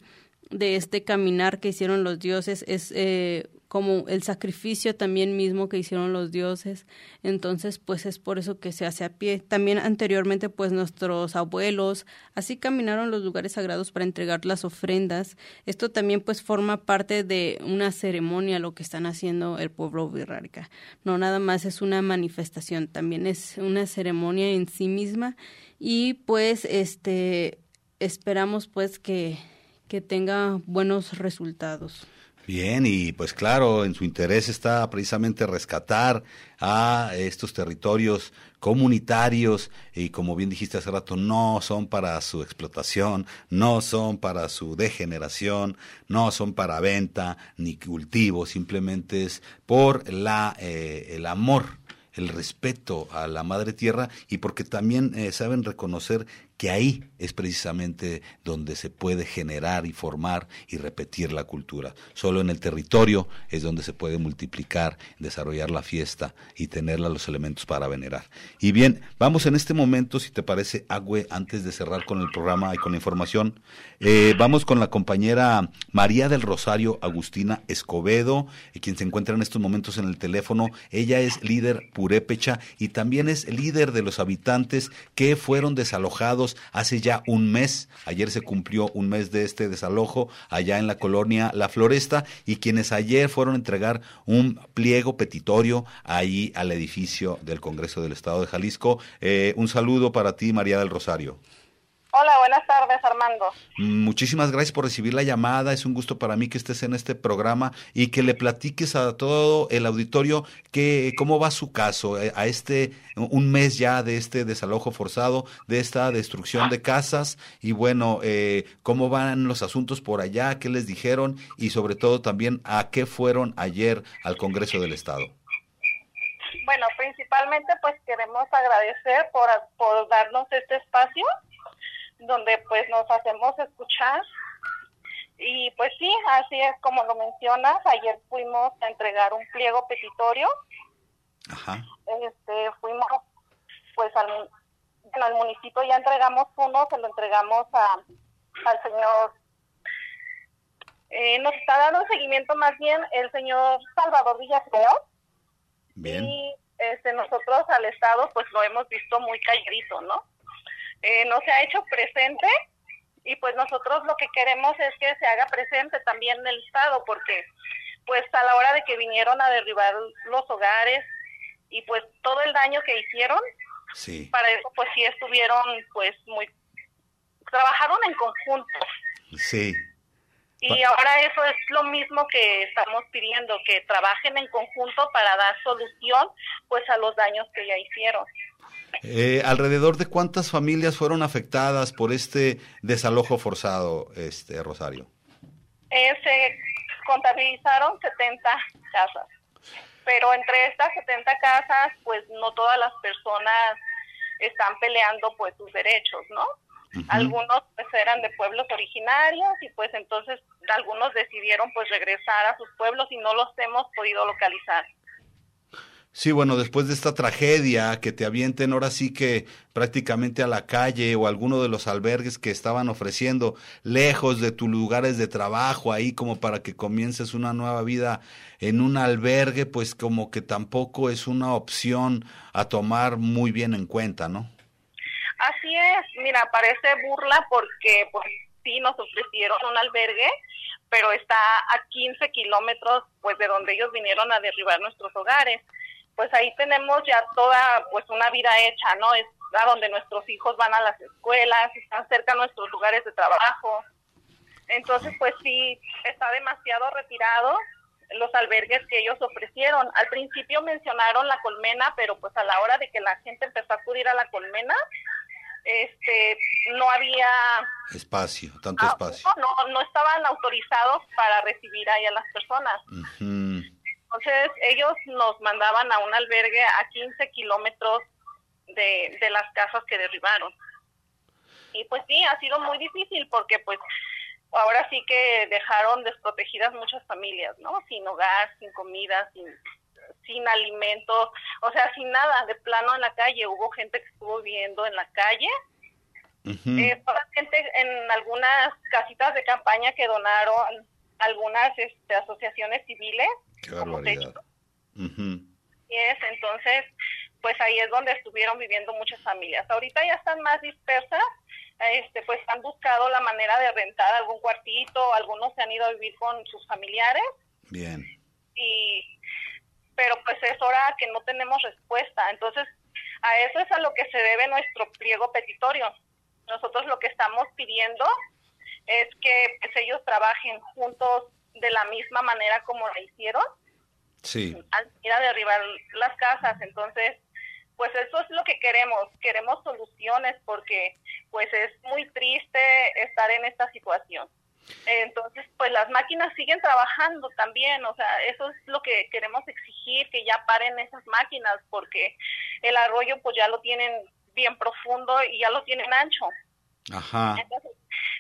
De este caminar que hicieron los dioses. Es eh, como el sacrificio también mismo que hicieron los dioses. Entonces, pues es por eso que se hace a pie. También anteriormente, pues nuestros abuelos así caminaron los lugares sagrados para entregar las ofrendas. Esto también pues forma parte de una ceremonia lo que están haciendo el pueblo virrárica. No nada más es una manifestación, también es una ceremonia en sí misma y pues este esperamos pues que que tenga buenos resultados. Bien, y pues claro, en su interés está precisamente rescatar a estos territorios comunitarios y como bien dijiste hace rato, no son para su explotación, no son para su degeneración, no son para venta ni cultivo, simplemente es por la, eh, el amor el respeto a la madre tierra y porque también eh, saben reconocer que ahí es precisamente donde se puede generar y formar y repetir la cultura. Solo en el territorio es donde se puede multiplicar, desarrollar la fiesta y tenerla los elementos para venerar. Y bien, vamos en este momento, si te parece, Agüe, antes de cerrar con el programa y con la información, eh, vamos con la compañera María del Rosario Agustina Escobedo, eh, quien se encuentra en estos momentos en el teléfono. Ella es líder purépecha y también es líder de los habitantes que fueron desalojados hace ya un mes. Ayer se cumplió un mes de este desalojo allá en la colonia La Floresta y quienes ayer fueron a entregar un pliego petitorio ahí al edificio del Congreso del Estado de Jalisco. Eh, un saludo para ti, María del Rosario. Hola, buenas tardes, Armando. Muchísimas gracias por recibir la llamada. Es un gusto para mí que estés en este programa y que le platiques a todo el auditorio que cómo va su caso eh, a este un mes ya de este desalojo forzado, de esta destrucción de casas y bueno, eh, cómo van los asuntos por allá, qué les dijeron y sobre todo también a qué fueron ayer al Congreso del Estado. Bueno, principalmente pues queremos agradecer por, por darnos este espacio donde pues nos hacemos escuchar. Y pues sí, así es como lo mencionas, ayer fuimos a entregar un pliego petitorio. Este, fuimos pues al, al municipio ya entregamos uno, se lo entregamos a, al señor eh, nos está dando seguimiento más bien el señor Salvador Villafeo. Bien. Y este, nosotros al Estado pues lo hemos visto muy calladito, ¿no? Eh, no se ha hecho presente y pues nosotros lo que queremos es que se haga presente también el Estado porque pues a la hora de que vinieron a derribar los hogares y pues todo el daño que hicieron, sí. para eso pues sí estuvieron pues muy, trabajaron en conjunto. Sí. Y ahora eso es lo mismo que estamos pidiendo, que trabajen en conjunto para dar solución pues a los daños que ya hicieron. Eh, ¿Alrededor de cuántas familias fueron afectadas por este desalojo forzado, este Rosario? Eh, se contabilizaron 70 casas, pero entre estas 70 casas, pues no todas las personas están peleando pues sus derechos, ¿no? Algunos pues eran de pueblos originarios y pues entonces algunos decidieron pues regresar a sus pueblos y no los hemos podido localizar. Sí, bueno, después de esta tragedia, que te avienten ahora sí que prácticamente a la calle o a alguno de los albergues que estaban ofreciendo lejos de tus lugares de trabajo, ahí como para que comiences una nueva vida en un albergue, pues como que tampoco es una opción a tomar muy bien en cuenta, ¿no? Así es, mira, parece burla porque pues sí nos ofrecieron un albergue, pero está a 15 kilómetros pues de donde ellos vinieron a derribar nuestros hogares pues ahí tenemos ya toda pues una vida hecha, ¿no? Es a donde nuestros hijos van a las escuelas, están cerca nuestros lugares de trabajo. Entonces, pues sí, está demasiado retirado los albergues que ellos ofrecieron. Al principio mencionaron la colmena, pero pues a la hora de que la gente empezó a acudir a la colmena, este, no había espacio, tanto ah, espacio. No, no estaban autorizados para recibir ahí a las personas. Entonces ellos nos mandaban a un albergue a 15 kilómetros de, de las casas que derribaron. Y pues sí, ha sido muy difícil porque pues ahora sí que dejaron desprotegidas muchas familias, ¿no? Sin hogar, sin comida, sin, sin alimento, o sea, sin nada, de plano en la calle. Hubo gente que estuvo viviendo en la calle. eh, gente en algunas casitas de campaña que donaron algunas este, asociaciones civiles. Qué barbaridad. Y es, entonces, pues ahí es donde estuvieron viviendo muchas familias. Ahorita ya están más dispersas, este, pues han buscado la manera de rentar algún cuartito, algunos se han ido a vivir con sus familiares. Bien. Y, pero pues es hora que no tenemos respuesta. Entonces, a eso es a lo que se debe nuestro pliego petitorio. Nosotros lo que estamos pidiendo es que pues, ellos trabajen juntos de la misma manera como lo hicieron. Sí. Al ir a derribar las casas. Entonces, pues eso es lo que queremos, queremos soluciones porque pues es muy triste estar en esta situación. Entonces, pues las máquinas siguen trabajando también, o sea, eso es lo que queremos exigir, que ya paren esas máquinas porque el arroyo pues ya lo tienen bien profundo y ya lo tienen ancho. Ajá. Entonces,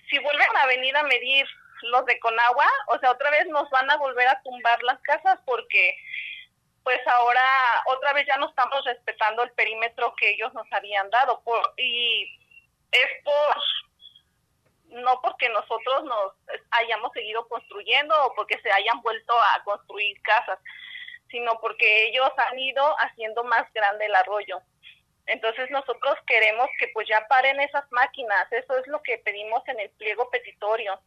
si vuelven a venir a medir los de Conagua, o sea, otra vez nos van a volver a tumbar las casas porque pues ahora otra vez ya no estamos respetando el perímetro que ellos nos habían dado por, y es por no porque nosotros nos hayamos seguido construyendo o porque se hayan vuelto a construir casas, sino porque ellos han ido haciendo más grande el arroyo. Entonces nosotros queremos que pues ya paren esas máquinas, eso es lo que pedimos en el pliego petitorio.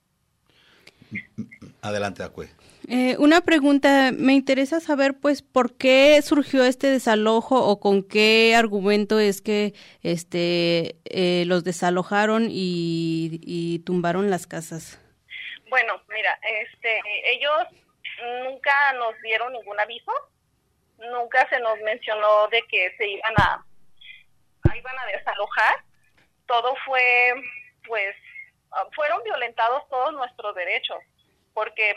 Adelante, Acue. Eh, una pregunta, me interesa saber pues por qué surgió este desalojo o con qué argumento es que este eh, los desalojaron y, y, tumbaron las casas. Bueno, mira, este ellos nunca nos dieron ningún aviso, nunca se nos mencionó de que se iban a, iban a desalojar, todo fue pues fueron violentados todos nuestros derechos porque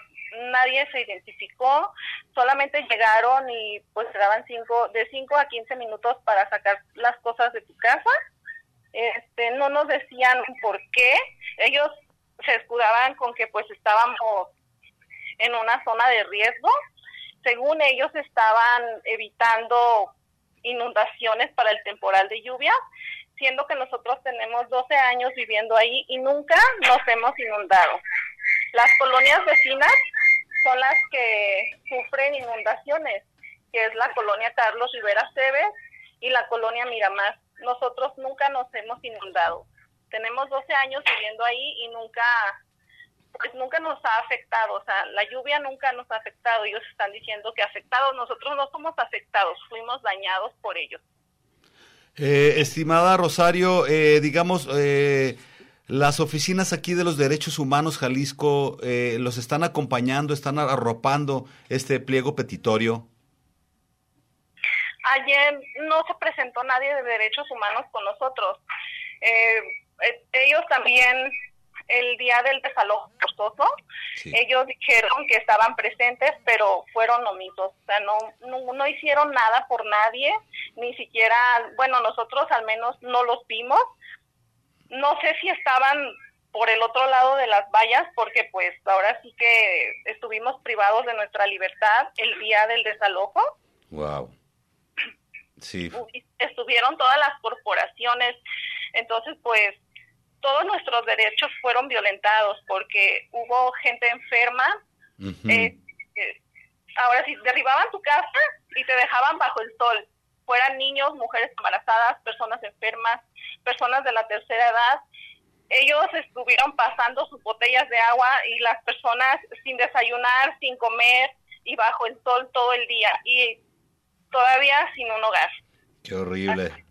nadie se identificó, solamente llegaron y pues daban cinco, de 5 a 15 minutos para sacar las cosas de tu casa. Este, no nos decían por qué, ellos se escudaban con que pues estábamos en una zona de riesgo. Según ellos estaban evitando inundaciones para el temporal de lluvia, siendo que nosotros tenemos 12 años viviendo ahí y nunca nos hemos inundado. Las colonias vecinas son las que sufren inundaciones, que es la colonia Carlos Rivera Cebes y la colonia Miramar. Nosotros nunca nos hemos inundado. Tenemos 12 años viviendo ahí y nunca pues nunca nos ha afectado, o sea, la lluvia nunca nos ha afectado, ellos están diciendo que afectados, nosotros no somos afectados, fuimos dañados por ellos. Eh, estimada Rosario, eh, digamos, eh, las oficinas aquí de los derechos humanos Jalisco eh, los están acompañando, están arropando este pliego petitorio. Ayer no se presentó nadie de derechos humanos con nosotros. Eh, eh, ellos también, el día del desalojo forzoso, ellos dijeron que estaban presentes, pero fueron omisos. O sea, no, no, no hicieron nada por nadie, ni siquiera, bueno, nosotros al menos no los vimos no sé si estaban por el otro lado de las vallas, porque pues ahora sí que estuvimos privados de nuestra libertad el día del desalojo. Wow. Sí. Estuvieron todas las corporaciones, entonces pues todos nuestros derechos fueron violentados porque hubo gente enferma. Eh, eh, ahora sí, derribaban tu casa y te dejaban bajo el sol, fueran niños, mujeres embarazadas, personas enfermas, personas de la tercera edad, ellos estuvieron pasando sus botellas de agua y las personas sin desayunar, sin comer y bajo el sol todo el día. Y todavía sin un hogar. Qué horrible.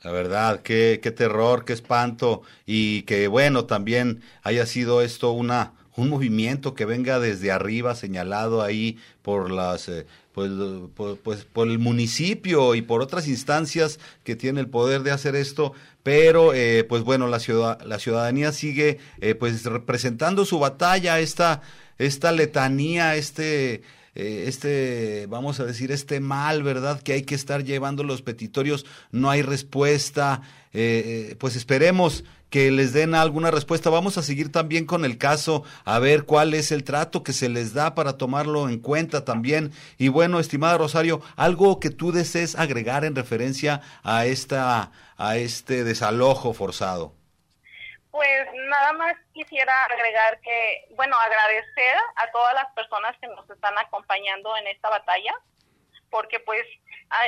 La verdad, qué, qué terror, qué espanto y que bueno, también haya sido esto una un movimiento que venga desde arriba señalado ahí por las eh, pues, por, pues, por el municipio y por otras instancias que tiene el poder de hacer esto, pero eh, pues bueno, la, ciudad, la ciudadanía sigue eh, pues representando su batalla, esta, esta letanía, este, eh, este, vamos a decir, este mal, ¿verdad? Que hay que estar llevando los petitorios, no hay respuesta, pues esperemos que les den alguna respuesta. Vamos a seguir también con el caso, a ver cuál es el trato que se les da para tomarlo en cuenta también. Y bueno, estimada Rosario, algo que tú desees agregar en referencia a esta a este desalojo forzado. Pues nada más quisiera agregar que, bueno, agradecer a todas las personas que nos están acompañando en esta batalla, porque pues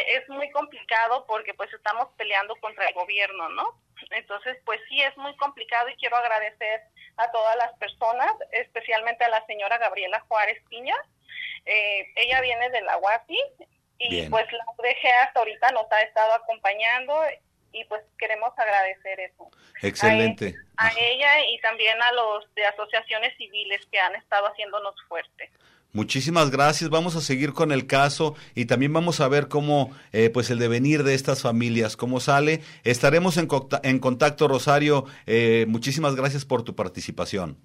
es muy complicado porque pues estamos peleando contra el gobierno, ¿no? Entonces, pues sí, es muy complicado y quiero agradecer a todas las personas, especialmente a la señora Gabriela Juárez Piña. Eh, ella viene de la UASI y pues la UDG hasta ahorita nos ha estado acompañando y pues queremos agradecer eso. Excelente. A, ella y también a los de asociaciones civiles que han estado haciéndonos fuerte. Muchísimas gracias. Vamos a seguir con el caso y también vamos a ver cómo, eh, pues, el devenir de estas familias, cómo sale. Estaremos en, en contacto, Rosario. Eh, muchísimas gracias por tu participación.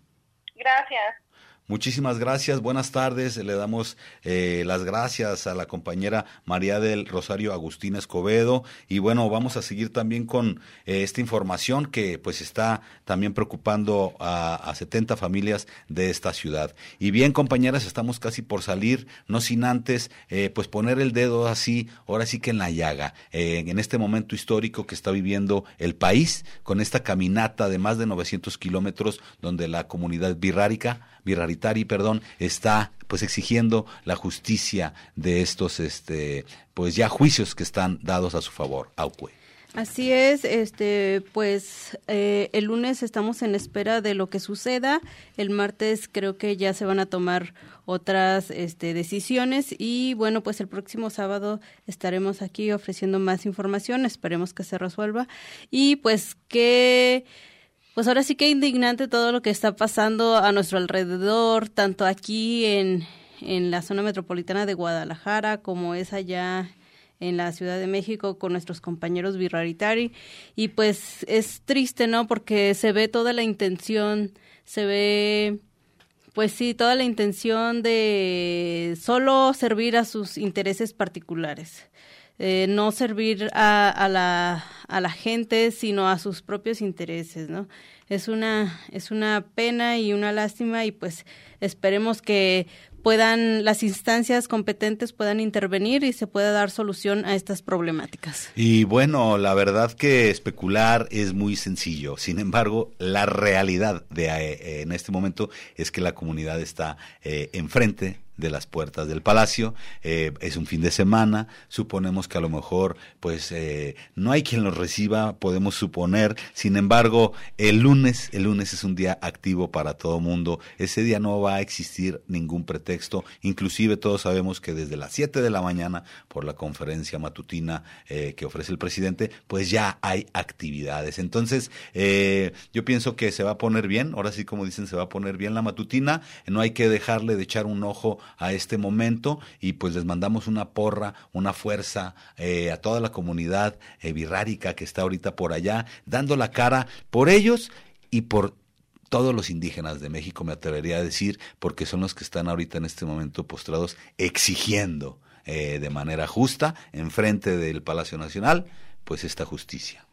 Gracias. Muchísimas gracias, buenas tardes. Le damos eh, las gracias a la compañera María del Rosario Agustín Escobedo. Y bueno, vamos a seguir también con eh, esta información que pues está también preocupando a, a, 70 familias de esta ciudad. Y bien, compañeras, estamos casi por salir, no sin antes eh, pues poner el dedo así, ahora sí que en la llaga, en este momento histórico que está viviendo el país, con esta caminata de más de 900 kilómetros donde la comunidad birrárica Virraritari, perdón, está pues exigiendo la justicia de estos este pues ya juicios que están dados a su favor. Aucue. Así es, este, pues eh, el lunes estamos en espera de lo que suceda. El martes creo que ya se van a tomar otras este, decisiones y bueno, pues el próximo sábado estaremos aquí ofreciendo más información. Esperemos que se resuelva y pues que pues ahora sí que indignante todo lo que está pasando a nuestro alrededor, tanto aquí en, en la zona metropolitana de Guadalajara como es allá en la Ciudad de México con nuestros compañeros birraritari y pues es triste, ¿no? Porque se ve toda la intención, se ve pues sí, toda la intención de solo servir a sus intereses particulares. Eh, no servir a, a, la, a la gente, sino a sus propios intereses, ¿no? Es una, es una pena y una lástima y pues esperemos que puedan las instancias competentes puedan intervenir y se pueda dar solución a estas problemáticas. Y bueno, la verdad que especular es muy sencillo. Sin embargo, la realidad de eh, en este momento es que la comunidad está eh, enfrente de las puertas del palacio. Eh, es un fin de semana, suponemos que a lo mejor pues eh, no hay quien los reciba, podemos suponer. Sin embargo, el lunes, el lunes es un día activo para todo mundo. Ese día no va a existir ningún pretexto. Inclusive todos sabemos que desde las 7 de la mañana, por la conferencia matutina eh, que ofrece el presidente, pues ya hay actividades. Entonces, yo pienso que se va a poner bien, ahora sí como dicen, se va a poner bien la matutina. No hay que dejarle de echar un ojo a este momento y pues les mandamos una porra, una fuerza eh, a toda la comunidad eh, birrárica que está ahorita por allá, dando la cara por ellos y por todos los indígenas de México, me atrevería a decir, porque son los que están ahorita en este momento postrados exigiendo eh, de manera justa, enfrente del Palacio Nacional, pues esta justicia.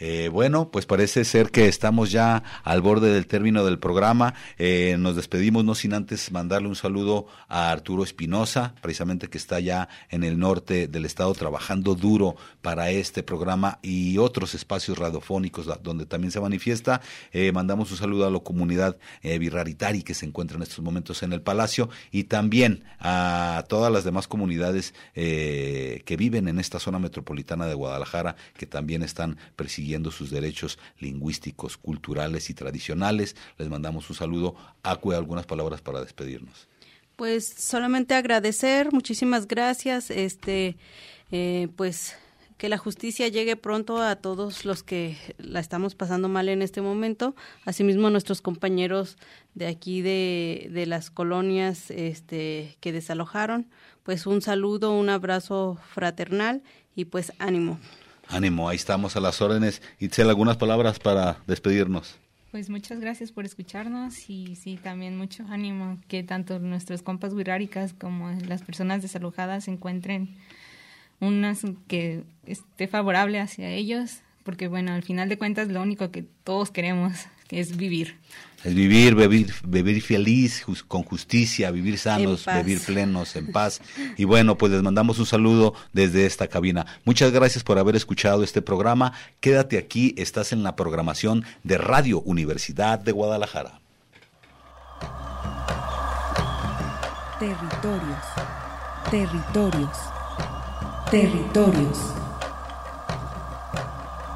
Eh, bueno, pues parece ser que estamos ya al borde del término del programa. Eh, nos despedimos no sin antes mandarle un saludo a Arturo Espinosa, precisamente que está ya en el norte del estado trabajando duro para este programa y otros espacios radiofónicos donde también se manifiesta. Eh, mandamos un saludo a la comunidad Virraritari que se encuentra en estos momentos en el Palacio y también a todas las demás comunidades que viven en esta zona metropolitana de Guadalajara que también están persiguiendo sus derechos lingüísticos, culturales y tradicionales. Les mandamos un saludo. Acue, algunas palabras para despedirnos. Pues solamente agradecer, muchísimas gracias, este, eh, pues que la justicia llegue pronto a todos los que la estamos pasando mal en este momento, asimismo nuestros compañeros de aquí de, de las colonias este, que desalojaron, pues un saludo, un abrazo fraternal y pues ánimo. Ánimo, ahí estamos a las órdenes. Itzel, algunas palabras para despedirnos. Pues muchas gracias por escucharnos y sí, también mucho ánimo que tanto nuestros compas wixárikas como las personas desalojadas encuentren unas que esté favorable hacia ellos, porque bueno, al final de cuentas lo único que todos queremos es vivir. Es vivir, vivir, vivir feliz, con justicia, vivir sanos, vivir plenos, en paz. Y bueno, pues les mandamos un saludo desde esta cabina. Muchas gracias por haber escuchado este programa. Quédate aquí, estás en la programación de Radio Universidad de Guadalajara. Territorios, territorios, territorios.